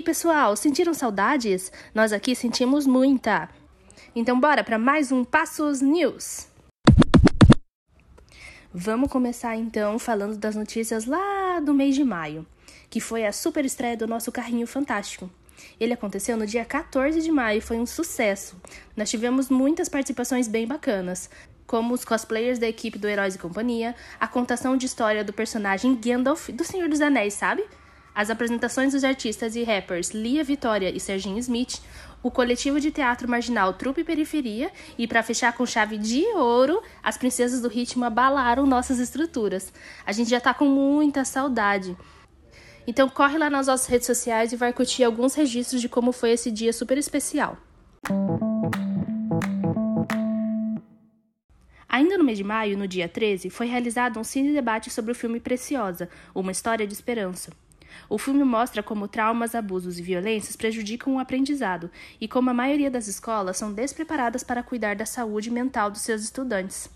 aí, pessoal, sentiram saudades? Nós aqui sentimos muita. Então bora para mais um Passos News. Vamos começar então falando das notícias lá do mês de maio, que foi a super estreia do nosso carrinho fantástico. Ele aconteceu no dia 14 de maio e foi um sucesso. Nós tivemos muitas participações bem bacanas, como os cosplayers da equipe do Heróis e Companhia, a contação de história do personagem Gandalf do Senhor dos Anéis, sabe? As apresentações dos artistas e rappers Lia Vitória e Serginho Smith, o coletivo de teatro marginal Trupe Periferia e, para fechar com chave de ouro, as princesas do ritmo abalaram nossas estruturas. A gente já tá com muita saudade. Então corre lá nas nossas redes sociais e vai curtir alguns registros de como foi esse dia super especial. Ainda no mês de maio, no dia 13, foi realizado um cine debate sobre o filme Preciosa, uma história de esperança. O filme mostra como traumas, abusos e violências prejudicam o aprendizado e como a maioria das escolas são despreparadas para cuidar da saúde mental dos seus estudantes.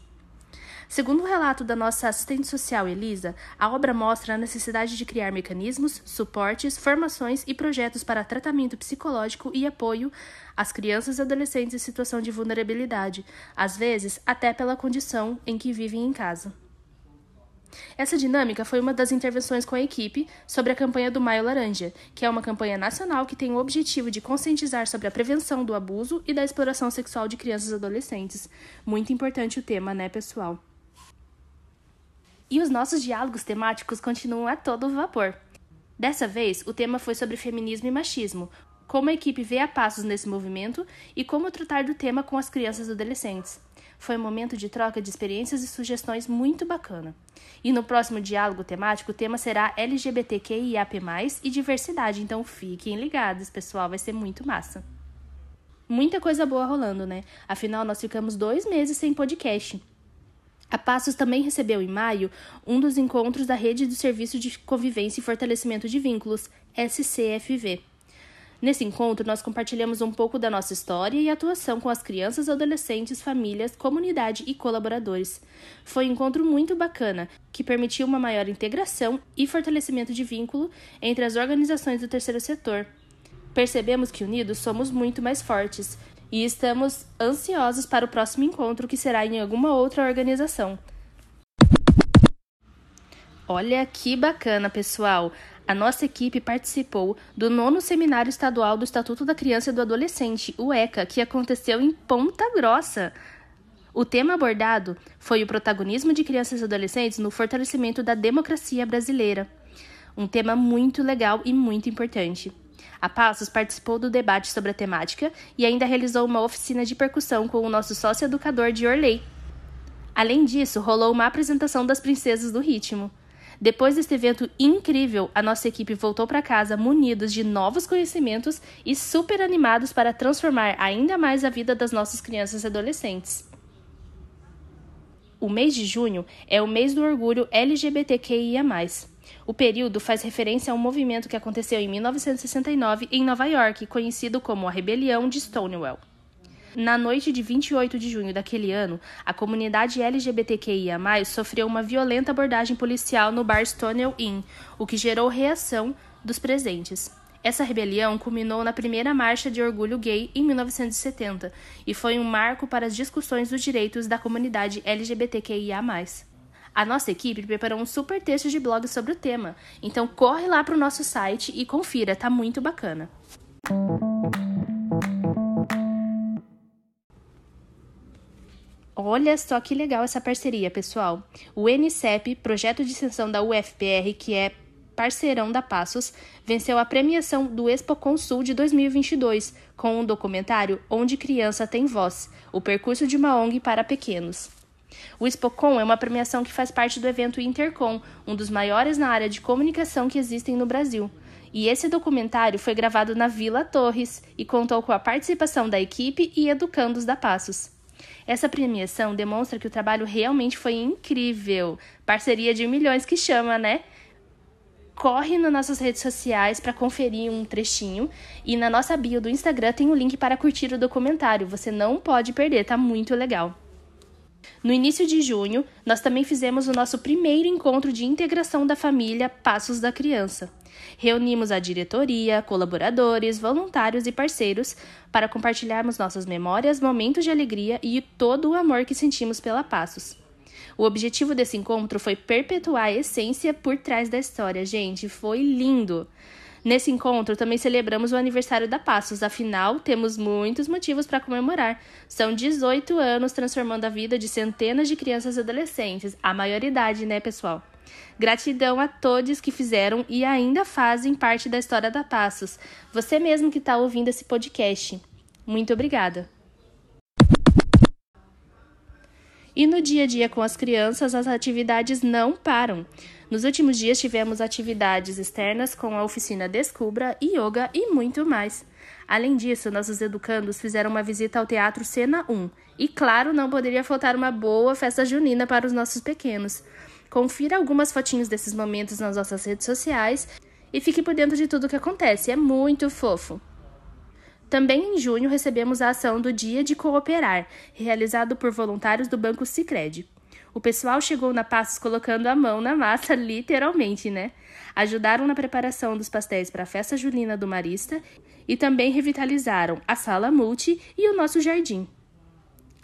Segundo o relato da nossa assistente social Elisa, a obra mostra a necessidade de criar mecanismos, suportes, formações e projetos para tratamento psicológico e apoio às crianças e adolescentes em situação de vulnerabilidade, às vezes até pela condição em que vivem em casa. Essa dinâmica foi uma das intervenções com a equipe sobre a campanha do Maio Laranja, que é uma campanha nacional que tem o objetivo de conscientizar sobre a prevenção do abuso e da exploração sexual de crianças e adolescentes. Muito importante o tema, né, pessoal? E os nossos diálogos temáticos continuam a todo vapor. Dessa vez, o tema foi sobre feminismo e machismo, como a equipe vê a passos nesse movimento e como tratar do tema com as crianças e adolescentes. Foi um momento de troca de experiências e sugestões muito bacana. E no próximo diálogo temático, o tema será LGBTQIAP+, e diversidade, então fiquem ligados, pessoal, vai ser muito massa. Muita coisa boa rolando, né? Afinal, nós ficamos dois meses sem podcast. A Passos também recebeu em maio um dos encontros da Rede do Serviço de Convivência e Fortalecimento de Vínculos, SCFV. Nesse encontro, nós compartilhamos um pouco da nossa história e atuação com as crianças, adolescentes, famílias, comunidade e colaboradores. Foi um encontro muito bacana, que permitiu uma maior integração e fortalecimento de vínculo entre as organizações do terceiro setor. Percebemos que unidos somos muito mais fortes e estamos ansiosos para o próximo encontro que será em alguma outra organização. Olha que bacana, pessoal! A nossa equipe participou do nono Seminário Estadual do Estatuto da Criança e do Adolescente, o ECA, que aconteceu em Ponta Grossa. O tema abordado foi o protagonismo de crianças e adolescentes no fortalecimento da democracia brasileira. Um tema muito legal e muito importante. A Passos participou do debate sobre a temática e ainda realizou uma oficina de percussão com o nosso sócio educador de Orley. Além disso, rolou uma apresentação das princesas do ritmo. Depois deste evento incrível, a nossa equipe voltou para casa munidos de novos conhecimentos e super animados para transformar ainda mais a vida das nossas crianças e adolescentes. O mês de junho é o mês do orgulho LGBTQIA. O período faz referência a um movimento que aconteceu em 1969 em Nova York, conhecido como a Rebelião de Stonewall. Na noite de 28 de junho daquele ano, a comunidade LGBTQIA+, sofreu uma violenta abordagem policial no bar Stonewall Inn, o que gerou reação dos presentes. Essa rebelião culminou na primeira marcha de orgulho gay em 1970 e foi um marco para as discussões dos direitos da comunidade LGBTQIA+. A nossa equipe preparou um super texto de blog sobre o tema, então corre lá para o nosso site e confira, tá muito bacana. Olha só que legal essa parceria, pessoal. O NCEP, projeto de extensão da UFPR, que é parceirão da Passos, venceu a premiação do Expo Consul de 2022 com um documentário Onde Criança Tem Voz, o percurso de uma ONG para pequenos. O Expocom é uma premiação que faz parte do evento Intercom, um dos maiores na área de comunicação que existem no Brasil. E esse documentário foi gravado na Vila Torres e contou com a participação da equipe e educandos da Passos. Essa premiação demonstra que o trabalho realmente foi incrível. Parceria de milhões que chama, né? Corre nas nossas redes sociais para conferir um trechinho e na nossa bio do Instagram tem o um link para curtir o documentário. Você não pode perder, tá muito legal. No início de junho, nós também fizemos o nosso primeiro encontro de integração da família Passos da Criança. Reunimos a diretoria, colaboradores, voluntários e parceiros para compartilharmos nossas memórias, momentos de alegria e todo o amor que sentimos pela Passos. O objetivo desse encontro foi perpetuar a essência por trás da história. Gente, foi lindo! Nesse encontro, também celebramos o aniversário da Passos, afinal, temos muitos motivos para comemorar. São 18 anos transformando a vida de centenas de crianças e adolescentes, a maioridade, né, pessoal? Gratidão a todos que fizeram e ainda fazem parte da história da Passos. Você mesmo que está ouvindo esse podcast. Muito obrigada. E no dia a dia com as crianças, as atividades não param. Nos últimos dias tivemos atividades externas com a oficina Descubra, Yoga e muito mais. Além disso, nossos educandos fizeram uma visita ao Teatro Cena 1. E claro, não poderia faltar uma boa festa junina para os nossos pequenos. Confira algumas fotinhos desses momentos nas nossas redes sociais e fique por dentro de tudo o que acontece. É muito fofo. Também em junho recebemos a ação do Dia de Cooperar, realizado por voluntários do Banco Sicredi. O pessoal chegou na Passos colocando a mão na massa, literalmente, né? Ajudaram na preparação dos pastéis para a festa julina do Marista e também revitalizaram a sala multi e o nosso jardim.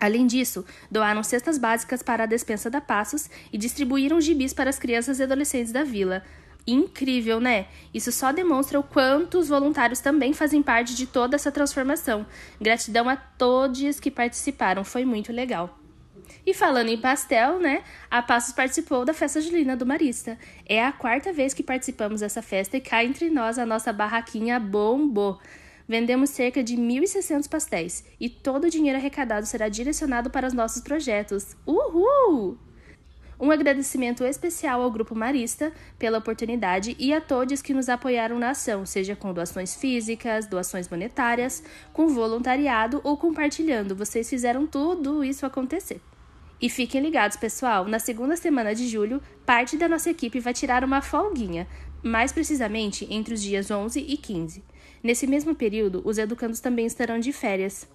Além disso, doaram cestas básicas para a despensa da Passos e distribuíram gibis para as crianças e adolescentes da vila, incrível, né? Isso só demonstra o quanto os voluntários também fazem parte de toda essa transformação. Gratidão a todos que participaram, foi muito legal. E falando em pastel, né? A Passos participou da festa julina do Marista. É a quarta vez que participamos dessa festa e cá entre nós a nossa barraquinha bombou. Vendemos cerca de 1.600 pastéis e todo o dinheiro arrecadado será direcionado para os nossos projetos. Uhul! Um agradecimento especial ao Grupo Marista pela oportunidade e a todos que nos apoiaram na ação, seja com doações físicas, doações monetárias, com voluntariado ou compartilhando. Vocês fizeram tudo isso acontecer. E fiquem ligados, pessoal, na segunda semana de julho, parte da nossa equipe vai tirar uma folguinha, mais precisamente entre os dias 11 e 15. Nesse mesmo período, os educandos também estarão de férias.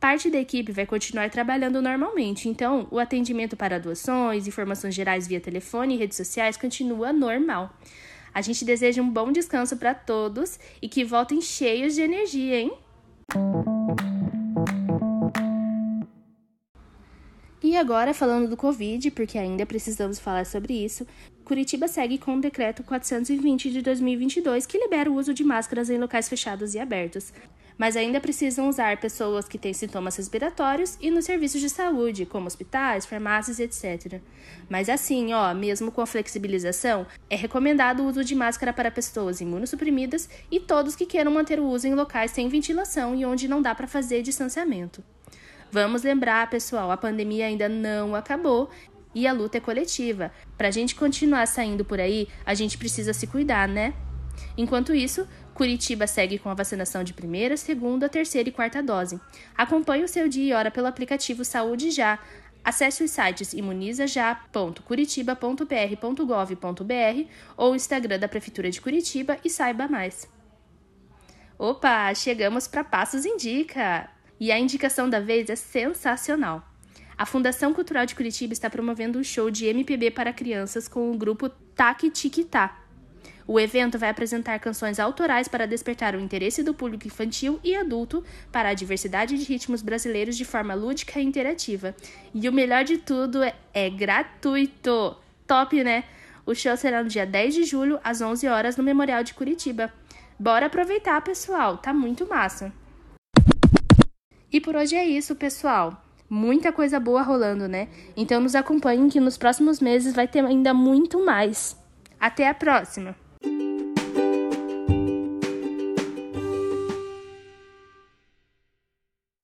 Parte da equipe vai continuar trabalhando normalmente, então o atendimento para doações, informações gerais via telefone e redes sociais continua normal. A gente deseja um bom descanso para todos e que voltem cheios de energia, hein? Agora, falando do Covid, porque ainda precisamos falar sobre isso, Curitiba segue com o decreto 420 de 2022 que libera o uso de máscaras em locais fechados e abertos mas ainda precisam usar pessoas que têm sintomas respiratórios e nos serviços de saúde, como hospitais, farmácias, etc. Mas assim, ó, mesmo com a flexibilização, é recomendado o uso de máscara para pessoas imunossuprimidas e todos que queiram manter o uso em locais sem ventilação e onde não dá para fazer distanciamento. Vamos lembrar, pessoal, a pandemia ainda não acabou e a luta é coletiva. Para a gente continuar saindo por aí, a gente precisa se cuidar, né? Enquanto isso, Curitiba segue com a vacinação de primeira, segunda, terceira e quarta dose. Acompanhe o seu dia e hora pelo aplicativo Saúde Já. Acesse os sites imunizaja.curitiba.pr.gov.br ou o Instagram da Prefeitura de Curitiba e saiba mais. Opa, chegamos para Passos Indica! E a indicação da vez é sensacional. A Fundação Cultural de Curitiba está promovendo um show de MPB para crianças com o grupo Taque Tiquitá. O evento vai apresentar canções autorais para despertar o interesse do público infantil e adulto para a diversidade de ritmos brasileiros de forma lúdica e interativa. E o melhor de tudo é, é gratuito! Top, né? O show será no dia 10 de julho, às 11 horas, no Memorial de Curitiba. Bora aproveitar, pessoal! Tá muito massa! E por hoje é isso, pessoal muita coisa boa rolando, né? Então nos acompanhem que nos próximos meses vai ter ainda muito mais. Até a próxima!